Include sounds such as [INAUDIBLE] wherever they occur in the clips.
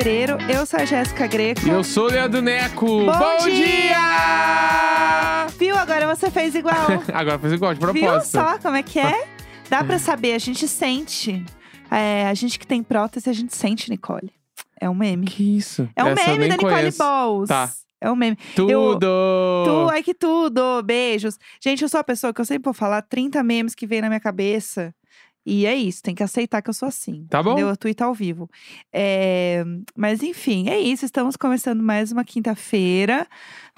fevereiro. Eu sou a Jéssica Greco. E eu sou o Leandro Neco. Bom dia! dia! Viu? Agora você fez igual. [LAUGHS] Agora fez igual, de Viu propósito. só como é que é? Dá pra saber, a gente sente. É, a gente que tem prótese, a gente sente, Nicole. É um meme. Que isso? É um Essa eu meme da Nicole conheço. Balls. Tá. É um meme. Tudo! Tu, ai que tudo, beijos. Gente, eu sou a pessoa que eu sempre vou falar 30 memes que vem na minha cabeça. E é isso, tem que aceitar que eu sou assim. Tá bom. Entendeu? Eu ao vivo. É, Mas enfim, é isso. Estamos começando mais uma quinta-feira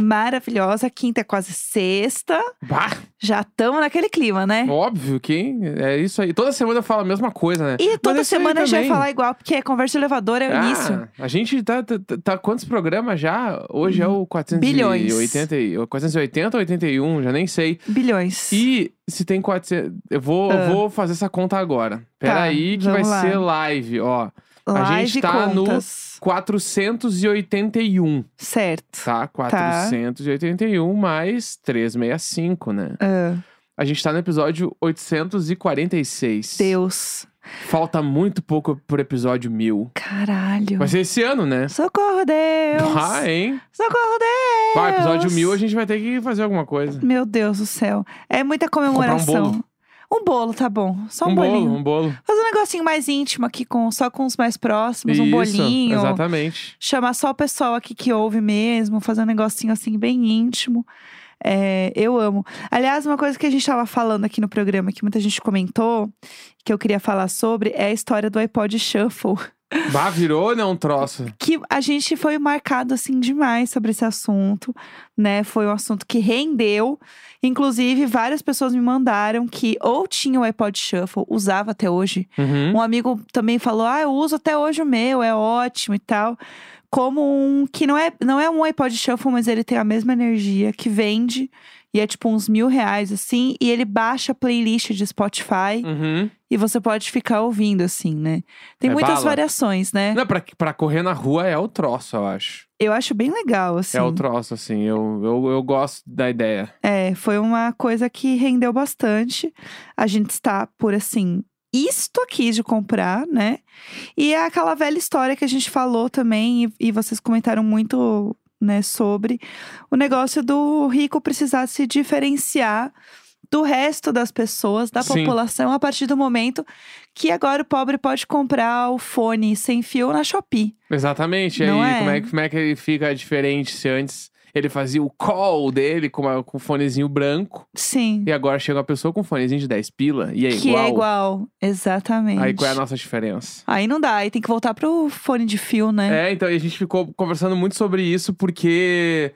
maravilhosa. Quinta é quase sexta. Bah, Já estamos naquele clima, né? óbvio que é isso aí. Toda semana eu falo a mesma coisa, né? E toda é aí semana a gente vai falar igual, porque a conversa de elevador é o Ah, início. A gente tá, tá, tá- Quantos programas já? Hoje é o 480, Bilhões. e- 480 ou 81, já nem sei. Bilhões. E se tem 400. Eu vou, eu Ah. vou fazer essa conta agora. Peraí, que vai lá. ser live, ó. A gente tá no- contas. 481, Certo. tá? 481 mais 365, né? Ah, A gente tá no episódio 846. Deus. Falta muito pouco pro episódio 1000. Caralho. Vai ser esse ano, né? Socorro, Deus. Ah, hein? Socorro, Deus. Vai, episódio 1000 a gente vai ter que fazer alguma coisa. Meu Deus do céu. É muita comemoração. bolo. Um bolo, tá bom. Só um, um bolinho. bolo, um bolo. Fazer um negocinho mais íntimo aqui, com, só com os mais próximos. um Isso, bolinho. Exatamente. Chamar só o pessoal aqui que ouve mesmo. Fazer um negocinho assim, bem íntimo. É, eu amo. Aliás, uma coisa que a gente tava falando aqui no programa, que muita gente comentou, que eu queria falar sobre, é a história do iPod Shuffle. [LAUGHS] Bah, virou, né? Um troço. que a gente foi marcado assim demais sobre esse assunto, né? Foi um assunto que rendeu. Inclusive, várias pessoas me mandaram que ou tinha o iPod Shuffle, usava até hoje. Uhum. Um amigo também falou: "Ah, eu uso até hoje o meu, é ótimo e tal". Como um que não é, não é um iPod Shuffle, mas ele tem a mesma energia, que vende e é tipo uns mil reais assim, e ele baixa a playlist de Spotify Uhum. e você pode ficar ouvindo assim, né? Tem É muitas bala. variações, né? Não, pra, pra correr na rua é o troço, eu acho. Eu acho bem legal, assim. É o troço, assim. Eu, eu, eu gosto da ideia. É, foi uma coisa que rendeu bastante. A gente está por assim, isto aqui de comprar, né? E é aquela velha história que a gente falou também, e, e vocês comentaram muito, né, sobre o negócio do rico precisar se diferenciar do resto das pessoas, da Sim. população, a partir do momento que agora o pobre pode comprar o fone sem fio na Shopee. Exatamente. Não aí, é? como, é, como é que ele fica diferente se antes ele fazia o call dele com, uma- com um fonezinho branco Sim. e agora chega uma pessoa com um fonezinho de 10 pila e é que igual. é igual. Exatamente. Aí qual é a nossa diferença? Aí não dá, aí tem que voltar pro fone de fio, né? É, então e a gente ficou conversando muito sobre isso porque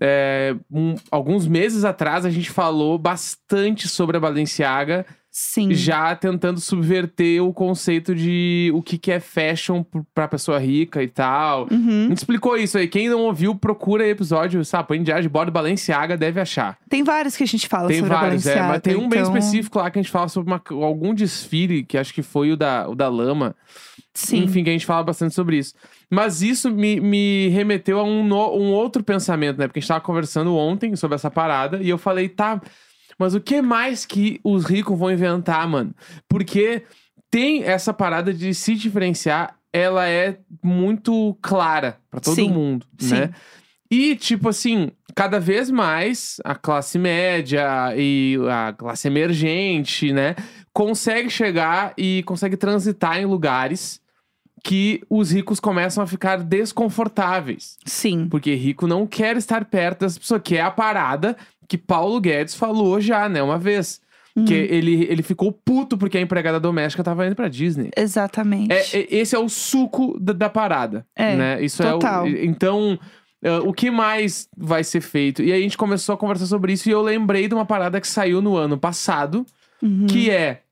é, um- alguns meses atrás a gente falou bastante sobre a Balenciaga, Sim. já tentando subverter o conceito de o que, que é fashion pra pessoa rica e tal. A Uhum. gente explicou isso aí. Quem não ouviu, procura aí episódio, sabe? Põe diário de bordo Balenciaga, deve achar. Tem vários que a gente fala Tem sobre vários, é, Balenciaga. mas tem um bem então, específico lá que a gente fala sobre uma- algum desfile, que acho que foi o da, o da Lama. Sim. Enfim, que a gente fala bastante sobre isso. Mas isso me, me remeteu a um, no- um outro pensamento, né? Porque a gente tava conversando ontem sobre essa parada e eu falei, tá, mas o que mais que os ricos vão inventar, mano? Porque tem essa parada de se diferenciar, ela é muito clara pra todo Sim, mundo, sim. né? E, tipo assim, cada vez mais a classe média e a classe emergente, né, consegue chegar e consegue transitar em lugares que os ricos começam a ficar desconfortáveis. Sim. Porque rico não quer estar perto dessa pessoa, que é a parada que Paulo Guedes falou já, né, uma vez. Que Uhum. ele, ele ficou puto porque a empregada doméstica tava indo pra Disney. Exatamente. É, é- esse é o suco da, da parada, É, né? Isso total. é o, então é, o que mais vai ser feito? E aí a gente começou a conversar sobre isso e eu lembrei de uma parada que saiu no ano passado, Uhum. que é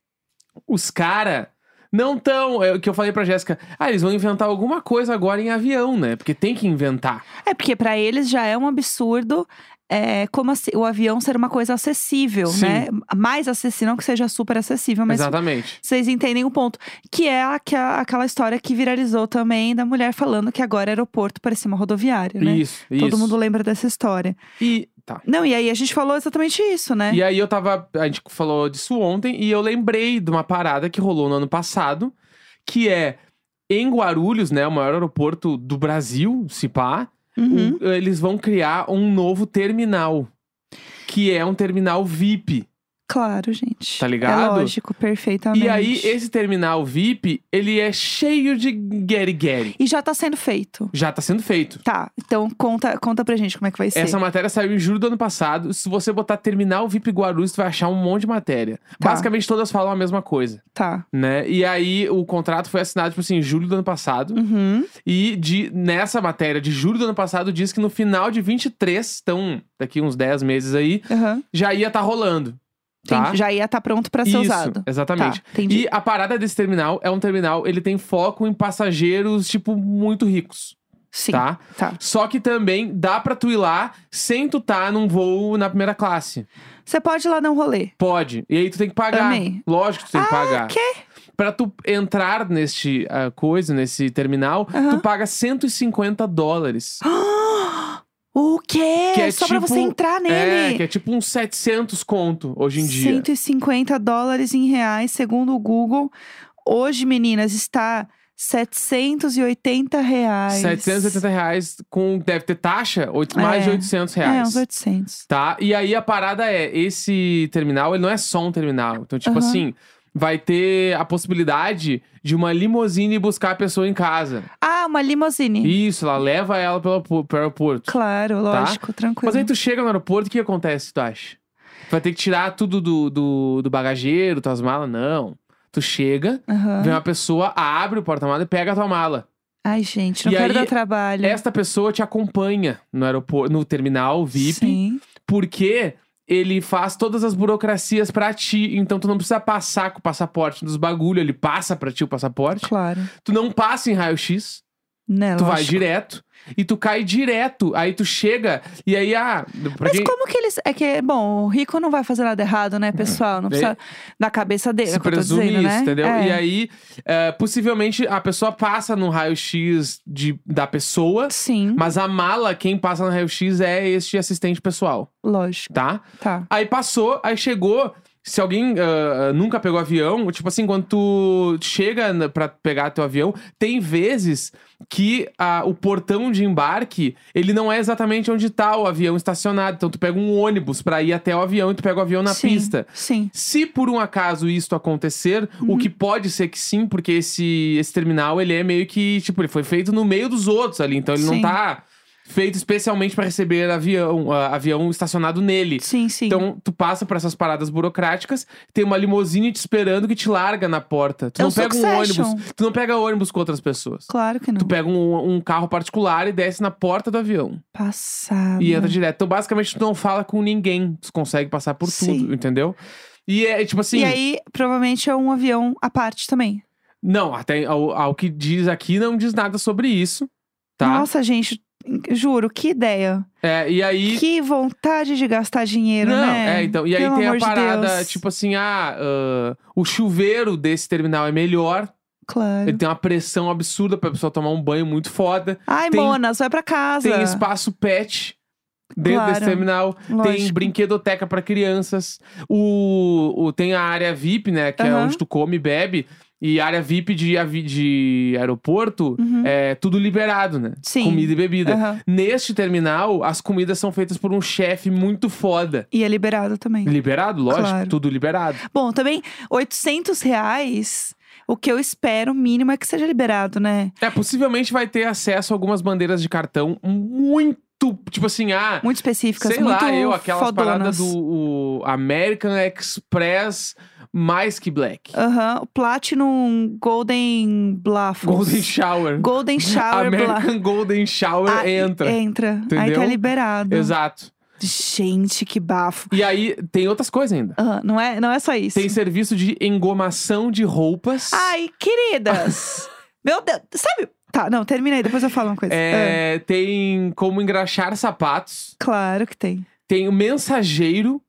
os cara não tão, é o que eu falei pra Jéssica, ah, eles vão inventar alguma coisa agora em avião, né? Porque tem que inventar. É porque pra eles já é um absurdo. É, como assim, o avião ser uma coisa acessível, Sim. né? Mais acessível, não que seja super acessível, mas Exatamente. vocês entendem o ponto. Que é aquela, aquela história que viralizou também da mulher falando que agora aeroporto parecia uma rodoviária, né? Isso, Todo isso. mundo lembra dessa história. E tá. Não, e aí a gente falou exatamente isso, né? E aí eu tava. A gente falou disso ontem e eu lembrei de uma parada que rolou no ano passado, que é. em Guarulhos, né, o maior aeroporto do Brasil, se pá, Uhum. o- eles vão criar um novo terminal, que é um terminal VIP. Claro, gente. Tá ligado? É lógico, perfeitamente. E aí, esse terminal VIP, ele é cheio de gueri-gueri. E já tá sendo feito. Já tá sendo feito. Tá, então conta, conta pra gente como é que vai ser. Essa matéria saiu em julho do ano passado. Se você botar terminal VIP Guarulhos, tu vai achar um monte de matéria. Tá. Basicamente, todas falam a mesma coisa, Tá. né? E aí, o contrato foi assinado, tipo assim, em julho do ano passado. Uhum. E de, nessa matéria de julho do ano passado, diz que no final de 23, então daqui uns 10 meses aí, Uhum. já ia estar rolando. Tá? Já ia estar pronto pra ser Isso, usado. exatamente. Tá. E a parada desse terminal é um terminal, ele tem foco em passageiros, tipo, muito ricos, Sim. tá? Tá. Só que também dá pra tu ir lá sem tu tá num voo na primeira classe. Você pode ir lá dar um rolê. Pode. E aí tu tem que pagar. Amei. Lógico que tu tem que pagar. quê? Pra tu entrar neste ah, coisa, nesse terminal, Aham. tu paga 150 dólares. [GASPS] [GASPS] O quê? Que é Só pra tipo- você entrar nele. É, que é tipo uns 700 conto hoje em dia. 150 dólares em reais, segundo o Google. Hoje, meninas, está 780 reais. 780 reais com. Deve ter taxa, oito, mais de É. 800 É, reais. uns 800. Tá? E aí a parada é: esse terminal, ele não é só um terminal. Então, tipo Aham. assim, vai ter a possibilidade de uma limusine buscar a pessoa em casa. Ah, uma limousine. Isso, ela leva ela pelo, pro aeroporto. Claro, lógico, tranquilo. Tá? Mas aí tu chega no aeroporto, o que acontece, tu acha? Vai ter que tirar tudo do, do, do bagageiro, tuas malas? Não. Tu chega, Aham. vem uma pessoa, abre o porta-mala e pega a tua mala. Ai, gente, não E quero aí, dar trabalho. Esta pessoa te acompanha no aeroporto, no terminal VIP, Sim. porque ele faz todas as burocracias pra ti. Então tu não precisa passar com o passaporte dos bagulho, ele passa pra ti o passaporte. Claro. Tu não passa em raio-x, Né, tu vai lógico. direto e tu cai direto. Aí tu chega e aí ah, pra Mas quem como que eles. É que, bom, o rico não vai fazer nada errado, né, pessoal? Não precisa da cabeça dele, é se o que eu tô presume dizendo, isso, né? entendeu? É. E aí, é, possivelmente a pessoa passa no raio-x de- da pessoa, Sim, mas a mala, quem passa no raio-x é este assistente pessoal, lógico. tá? Tá. Aí passou, aí chegou. Se alguém ah, nunca pegou avião, tipo assim, quando tu chega pra pegar teu avião, tem vezes que ah, o portão de embarque, ele não é exatamente onde tá o avião estacionado. Então tu pega um ônibus pra ir até o avião e tu pega o avião na sim, pista. Sim. Se por um acaso isto acontecer, o Uhum. que pode ser que sim, porque esse, esse terminal, ele é meio que, tipo, ele foi feito no meio dos outros ali, então ele não Sim. tá feito especialmente pra receber avião, ah, avião estacionado nele. Sim, sim. Então, tu passa por essas paradas burocráticas, tem uma limusine te esperando que te larga na porta. Tu É não pega um Succession. ônibus. Tu não pega ônibus com outras pessoas. Claro que não. Tu pega um, um carro particular e desce na porta do avião. Passado. E entra direto. Então, basicamente, tu não fala com ninguém. Tu consegue passar por Sim. tudo, entendeu? E é tipo assim. E aí, provavelmente é um avião à parte também. Não, até ao, ao que diz aqui, não diz nada sobre isso. Tá? Nossa, gente, juro, que ideia. É, e aí. Que vontade de gastar dinheiro, Não, né? é, então. E aí Pelo tem a parada, Deus. tipo assim, ah, ah, o chuveiro desse terminal é melhor. Claro. Ele tem uma pressão absurda pra pessoa tomar um banho muito foda. Ai, tem- Monas, vai pra casa. Tem espaço pet dentro Claro, desse terminal. Tem lógico. brinquedoteca pra crianças. O, o- tem a área VIP, né? Que é Aham. onde tu come e bebe. E área VIP de, avi- de aeroporto Uhum. é tudo liberado, né? Sim. Comida e bebida. Aham. Neste terminal, as comidas são feitas por um chefe muito foda. E é liberado também. Liberado, lógico, Claro. tudo liberado. Bom, também 800 reais, o que eu espero mínimo é que seja liberado, né? É, possivelmente vai ter acesso a algumas bandeiras de cartão muito, tipo assim, ah, Muito específicas, sei muito lá, eu, aquelas fodonas. paradas do American Express mais que Black. Aham, o Platinum Golden Bluffles. Golden Shower. Golden Shower Bla- American Golden Shower Ah, entra. Entra. Aí Entendeu? tá liberado. Exato. Gente, que bafo. E aí, tem outras coisas ainda. Aham, não, é, não é só isso. Tem serviço de engomação de roupas. Ai, queridas! [LAUGHS] Meu Deus, sabe? Tá, não, terminei, depois eu falo uma coisa. Ah, É, Tem como engraxar sapatos. claro que tem. Tem o mensageiro.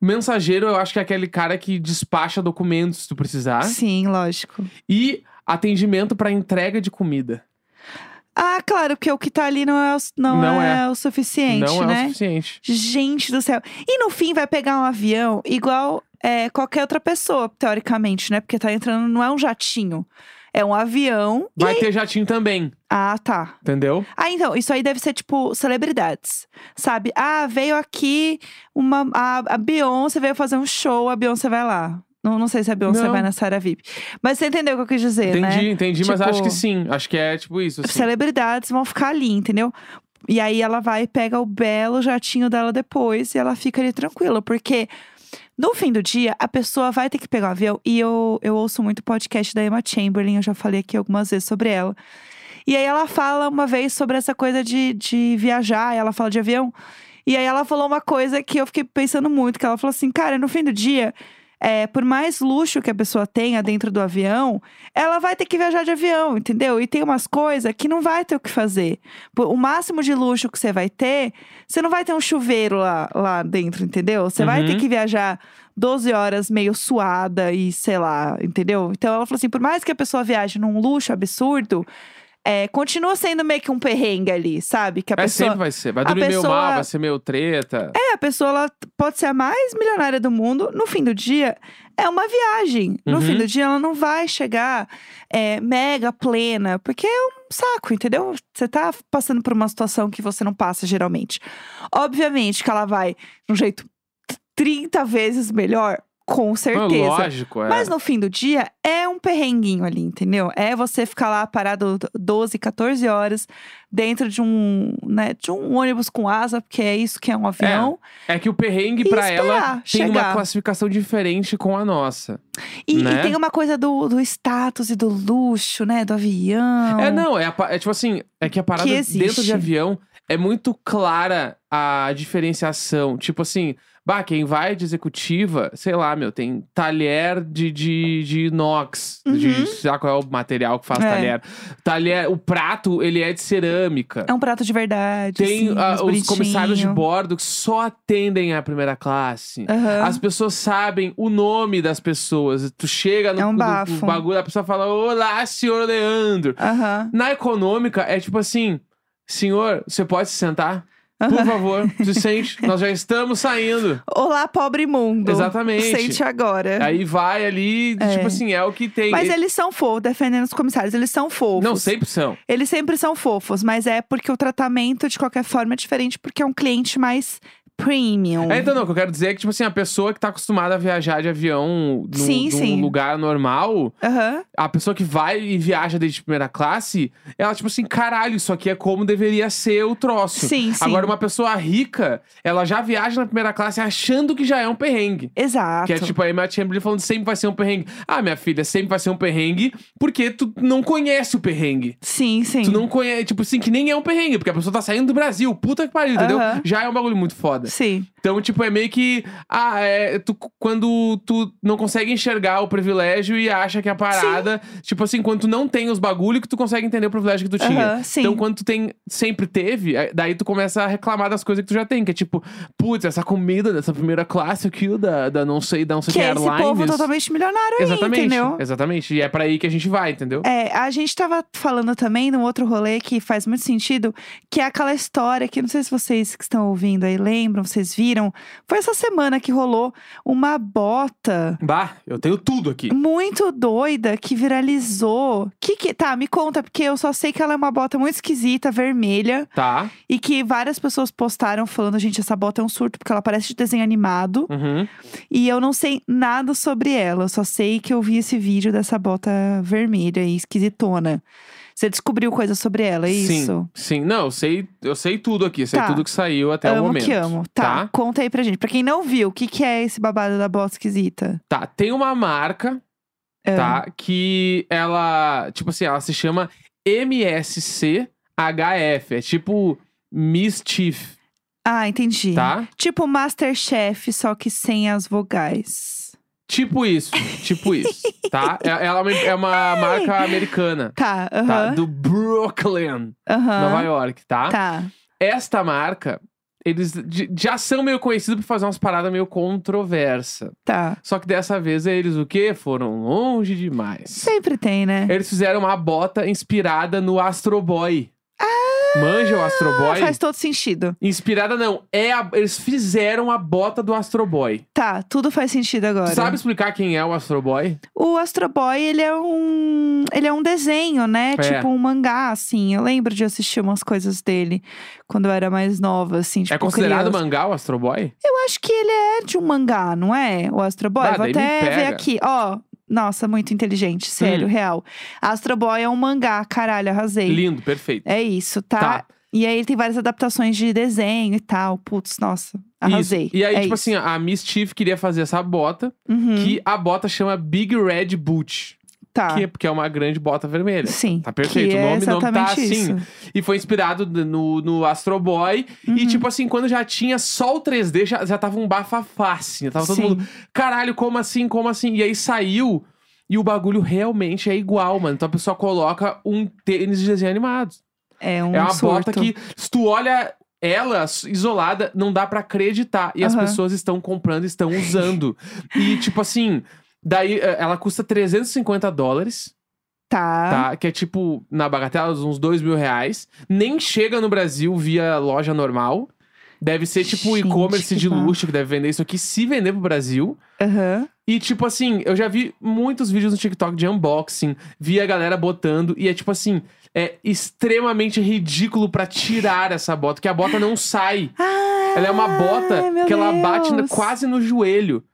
Mensageiro, eu acho que é aquele cara que despacha documentos se tu precisar. Sim, lógico. E atendimento pra entrega de comida. Ah, claro, porque o que tá ali não é o, não Não é o suficiente, Não é né? o suficiente. Gente do céu. E no fim vai pegar um avião igual é, qualquer outra pessoa, teoricamente, né? Porque tá entrando, não é um jatinho. É um avião. Vai aí- ter jatinho também, Ah, tá. entendeu? Ah, então, isso aí deve ser tipo celebridades, sabe? Ah, veio aqui uma. A, a Beyoncé veio fazer um show, a Beyoncé vai lá. Não, não sei se a Beyoncé Não. vai nessa área VIP. Mas você entendeu o que eu quis dizer, né? Entendi, entendi, mas Tipo, acho que sim. Acho que é tipo isso, assim. Celebridades vão ficar ali, entendeu? E aí ela vai e pega o belo jatinho dela depois e ela fica ali tranquila, porque no fim do dia a pessoa vai ter que pegar o avião. E eu, eu ouço muito podcast da Emma Chamberlain, eu já falei aqui algumas vezes sobre ela. E aí ela fala uma vez sobre essa coisa de, de viajar, ela fala de avião. E aí ela falou uma coisa que eu fiquei pensando muito, que ela falou assim, cara, no fim do dia, é, por mais luxo que a pessoa tenha dentro do avião, ela vai ter que viajar de avião, entendeu? E tem umas coisas que não vai ter o que fazer. O máximo de luxo que você vai ter, você não vai ter um chuveiro lá, lá dentro, entendeu? Você vai Uhum. ter que viajar 12 horas meio suada e sei lá, entendeu? Então ela falou assim: por mais que a pessoa viaje num luxo absurdo, é, continua sendo meio que um perrengue ali, sabe? Que a É, pessoa. sempre vai ser. Vai dormir meio pessoa- mal, vai ser meio treta. É, a pessoa ela pode ser a mais milionária do mundo. No fim do dia, é uma viagem. No Uhum. fim do dia, ela não vai chegar é, mega plena, porque é um saco, entendeu? Você tá passando por uma situação que você não passa geralmente. Obviamente que ela vai de um jeito 30 vezes melhor, com certeza. Lógico, é. Mas no fim do dia, é um perrenguinho ali, entendeu? É você ficar lá parado 12, 14 horas dentro de um, né, de um ônibus com asa, porque é isso que é um avião. É que o perrengue E esperar ela tem uma chegar. classificação diferente com a nossa. E, e Né? tem uma coisa do, do status e do luxo, né? Do avião. É, não, é, a é tipo assim, é que a parada Que dentro de avião é muito clara a diferenciação. Tipo assim, bah, quem vai de executiva, sei lá, meu, tem talher de, de, de inox. Uhum. De, sei lá qual é o material que faz É. talher. Talher, o prato, ele é de cerâmica. É um prato de verdade. Tem assim, ah, os comissários de bordo que só atendem a primeira classe. Aham. As pessoas sabem o nome das pessoas. Tu chega no, É um no- no bagulho, a pessoa fala: Olá, senhor Leandro. Aham. Na econômica, é tipo assim: Senhor, você pode se sentar? Por favor, se sente. Nós já estamos saindo. Olá, pobre mundo. Exatamente. Sente agora. Aí vai ali, É. tipo assim, é o que tem. Mas eles são fofos, defendendo os comissários. Eles são fofos. Não, sempre são. Eles sempre são fofos, mas é porque o tratamento, de qualquer forma, é diferente, porque é um cliente mais premium. É, então, não, o que eu quero dizer é que, tipo assim, a pessoa que tá acostumada a viajar de avião num, Sim, num sim. lugar normal, Aham. a pessoa que vai e viaja desde primeira classe, ela, tipo assim, caralho, isso aqui é como deveria ser o troço. Sim, sim. Agora, uma pessoa rica, ela já viaja na primeira classe achando que já é um perrengue. Exato. Que é tipo a Emma Chamberlain falando sempre vai ser um perrengue. Ah, minha filha, sempre vai ser um perrengue porque tu não conhece o perrengue. Sim, sim. Tu não conhece, tipo assim, que nem é um perrengue, porque a pessoa tá saindo do Brasil. Puta que pariu, entendeu? Aham. Já é um bagulho muito foda. Sim. Então, tipo, é meio que. Ah, é. Tu, quando tu não consegue enxergar o privilégio e acha que a parada. Tipo assim, quando tu não tem os bagulho que tu consegue entender o privilégio que tu tinha. Sim. Então, quando tu tem. Sempre teve, é- daí tu começa a reclamar das coisas que tu já tem. Que é tipo, putz, essa comida dessa primeira classe aqui, da, da não sei, da não sei Que que é esse airlines. povo totalmente milionário aí, Exatamente. entendeu? Exatamente. E é pra aí que a gente vai, entendeu? É, a gente tava falando também num outro rolê que faz muito sentido, que é aquela história que não sei se vocês que estão ouvindo aí lembram, vocês viram. Foi essa semana que rolou uma bota Bah, eu tenho tudo aqui. muito doida que viralizou. Que que tá, me conta, porque eu só sei que ela é uma bota muito esquisita, vermelha, Tá. e que várias pessoas postaram falando, gente, essa bota é um surto porque ela parece de desenho animado, Uhum. e eu não sei nada sobre ela, eu só sei que eu vi esse vídeo dessa bota vermelha e esquisitona. Você descobriu coisa sobre ela, é isso? Sim, sim. Não, eu sei, eu sei tudo aqui. Sei Tá. tudo que saiu até o amo momento. que amo. Tá, Tá? conta aí pra gente. Pra quem não viu, o que, que é esse babado da bota esquisita? Tá, tem uma marca, Ah, tá? Que ela, tipo assim, ela se chama MSCHF. É tipo Mischief, Ah, entendi. tá? Tipo Masterchef, só que sem as vogais. Tipo isso, tipo isso, tá? É- Ela é uma, é uma marca americana, Tá, tá? aham. Do Brooklyn, aham. Nova York, tá? Tá. Esta marca, eles já são meio conhecidos por fazer umas paradas meio controversa. Tá. Só que dessa vez eles o quê? Foram longe demais. Sempre tem, né? Eles fizeram uma bota inspirada no Astro Boy. Manja o Astro Boy? Faz todo sentido. Inspirada não, é a- eles fizeram a bota do Astro Boy. Tá, tudo faz sentido agora. Sabe explicar quem é o Astro Boy? O Astro Boy, ele é um. Ele é um desenho, né? É. Tipo um mangá, assim. Eu lembro de assistir umas coisas dele quando eu era mais nova, assim. Tipo, é considerado criança. mangá o Astro Boy? Eu acho que ele é de um mangá, não é? O Astro Boy. Ah, Vou daí me até ver aqui. Ó, nossa, muito inteligente, sério, Hum. real. Astro Boy é um mangá, caralho, arrasei. Lindo, perfeito. É isso, tá? Tá. E aí ele tem várias adaptações de desenho e tal. Putz, nossa, arrasei. Isso. E aí, É tipo isso. assim, a Miss Chief queria fazer essa bota, Uhum, que a bota chama Big Red Boot. Tá. Que é porque é uma grande bota vermelha. Sim. Tá perfeito. O é nome não tá assim. isso. E foi inspirado no, no Astro Boy. E, Uhum. tipo assim, quando já tinha só o 3D, já, já tava um bafafá, assim. Já Tava todo Sim. mundo, caralho, como assim, como assim? E aí saiu, e o bagulho realmente é igual, mano. Então a pessoa coloca um tênis de desenho animado. É um é uma surto. bota que, se tu olha ela isolada, não dá pra acreditar. E as Aham. pessoas estão comprando, estão usando. e, tipo assim, daí eh, ela custa 350 dólares, Tá. tá? Que é tipo, na bagatela, uns 2 mil reais. Nem chega no Brasil via loja normal. Deve ser tipo e-commerce que de luxo que deve vender isso aqui, se vender pro Brasil. Aham. E, tipo assim, eu já vi muitos vídeos no TikTok de unboxing, vi a galera botando, e é tipo assim, é extremamente ridículo pra tirar essa bota, porque a bota não sai. Ah, Ela é uma bota que ela bate Deus. quase no joelho.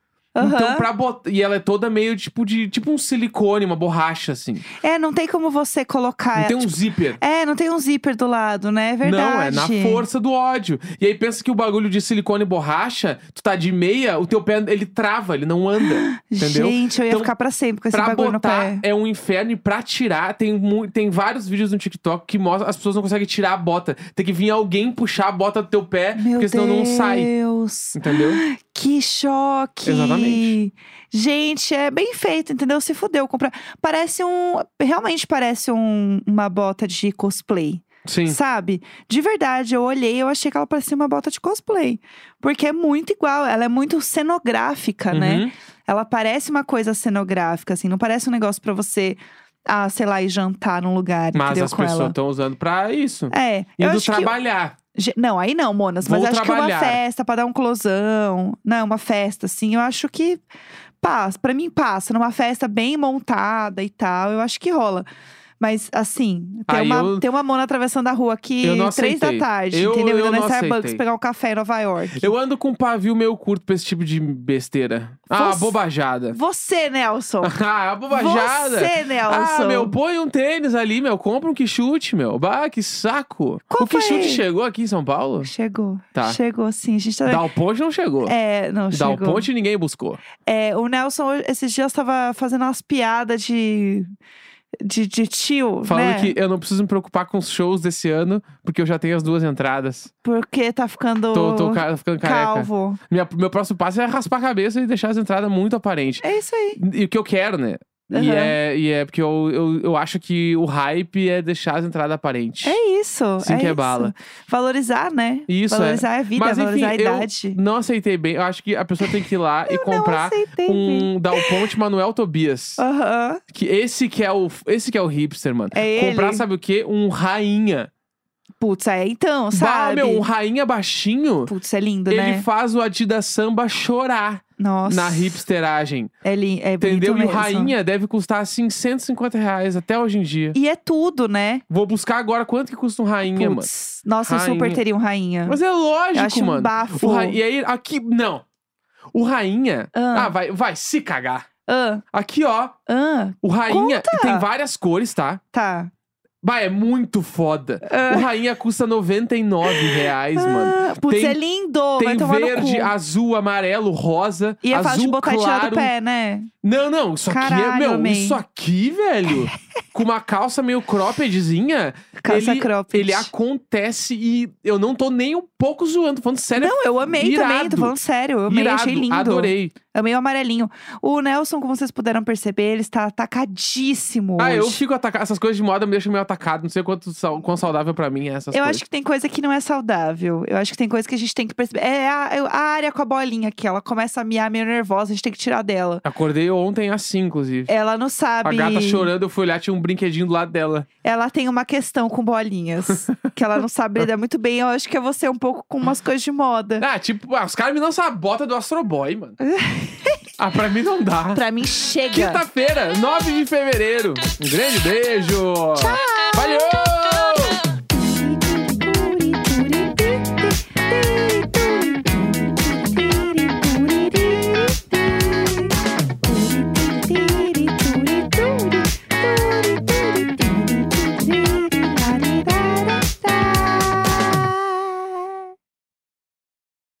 Então, Aham. pra botar. E ela é toda meio tipo de. Tipo um silicone, uma borracha, assim. É, não tem como você colocar. Não tem um tipo, zíper. É, não tem um zíper do lado, né? É verdade. Não, é na força do ódio. E aí pensa que o bagulho de silicone e borracha, tu tá de meia, o teu pé ele trava, ele não anda. [GASPS] entendeu? Gente, eu ia Então, ficar pra sempre com esse Pra bagulho no botar pé. é um inferno e pra tirar tem, tem vários vídeos no TikTok que mostram as pessoas não conseguem tirar a bota. Tem que vir alguém puxar a bota do teu pé, Meu porque senão não sai. Deus. Entendeu? [GASPS] Que choque! Exatamente. Gente, é bem feito, entendeu? Se fudeu comprar. Parece um. Realmente parece um- uma bota de cosplay. Sim. Sabe? De verdade, eu olhei eu achei que ela parecia uma bota de cosplay. Porque é muito igual, ela é muito cenográfica, né? Uhum. Ela parece uma coisa cenográfica, assim, não parece um negócio pra você, ah, sei lá, ir jantar num lugar, Mas as pessoas estão usando pra isso. É, Indo trabalhar. Não, aí não, Monas. Mas Vou acho trabalhar. que uma festa pra dar um closão. Não, uma festa, assim, eu acho que passa. Pra mim, passa. Numa festa bem montada e tal, eu acho que rola. Mas, assim, tem, Aí uma, eu- tem uma Mona atravessando a rua aqui Eu não três da aceitei. tarde, Eu- entendeu? eu Indo na não Starbucks aceitei. pegar um café em Nova York. Eu ando com um pavio meio curto pra esse tipo de besteira. Ah, Você- bobajada. Você, Nelson. [LAUGHS] ah, bobajada. Você, Nelson. Ah, meu, põe um tênis ali, meu. Compra um quichute, meu. Bah, que saco. Qual o quichute foi? chegou aqui em São Paulo? Chegou. Tá. Chegou, sim. A gente tá... Dal Ponte não chegou. É, não, Dal chegou. Ponte ninguém buscou. É, o Nelson, esses dias, tava fazendo umas piadas de... De, de tio, Falando né? que eu não preciso me preocupar com os shows desse ano, porque eu já tenho as duas entradas. Porque tá ficando Tô, tô ca- ficando careca. calvo. Minha- meu próximo passo é raspar a cabeça e deixar as entradas muito aparentes. É isso aí. E o que eu quero, né? E, Aham. é, e é porque eu, eu, eu acho que o hype é deixar as entradas aparentes. É isso. Sim é que é isso. bala. Valorizar, né? Isso, é. Valorizar a vida, Mas enfim, valorizar a eu idade. não aceitei bem. Eu acho que a pessoa tem que ir lá [LAUGHS] e comprar um Dal Ponte Manuel Tobias. Aham. Que esse que é o esse que é o hipster, mano. É comprar ele. sabe o quê? Um rainha. Putz, é então, sabe? meu, um rainha baixinho. Putz, é lindo, Ele né? faz o Adidas Samba chorar Nossa. na hipsteragem. É, li... é Entendeu? E o rainha deve custar assim 150 reais até hoje em dia. E é tudo, né? Vou buscar agora quanto que custa um rainha, mano. Putz. Nossa, eu super Rainha. teria um rainha. Mas é lógico, Eu acho um mano. bafo. O ra... E aí, aqui, não. O rainha. Ah. Ah, vai, vai se cagar. Ah, Aqui, ó. ah, O rainha Conta. tem várias cores, tá? tá. Bah, é muito foda. Ah. O rainha custa 99 reais, mano. Ah, Putz, Tem- é lindo. Tem verde, azul, amarelo, rosa. E é azul fácil de botar e tirar claro. do pé, né? Não, não, isso aqui é. Caralho, Meu, amei. isso aqui, velho. [LAUGHS] com uma calça meio croppedzinha. Calça ele, cropped. Ele acontece e eu não tô nem um pouco zoando, tô falando sério. Não, eu amei também, irado. tô falando sério. Eu amei, irado, achei lindo. Adorei. É meio amarelinho. O Nelson, como vocês puderam perceber, ele está atacadíssimo. Ah, eu hoje. fico atacado. Essas coisas de moda me deixam meio atacado. Não sei quanto, quão saudável pra mim é essas Eu coisas. acho que tem coisa que não é saudável. Eu acho que tem coisa que a gente tem que perceber. É a, a área com a bolinha aqui. Ela começa a miar meio nervosa, a gente tem que tirar dela. Acordei ontem assim, inclusive. Ela não A sabe. gata chorando, eu fui olhar, tinha um brinquedinho do lado dela. Ela tem uma questão com bolinhas. [LAUGHS] que ela não sabe lidar muito bem. Eu acho que é você um pouco com umas coisas de moda. Ah, tipo, ah, os caras me lançam a bota do Astro Boy, mano. [LAUGHS] ah, pra mim não dá. Pra mim, chega. Quinta-feira, 9 de fevereiro. Um grande beijo. Tchau. Valeu!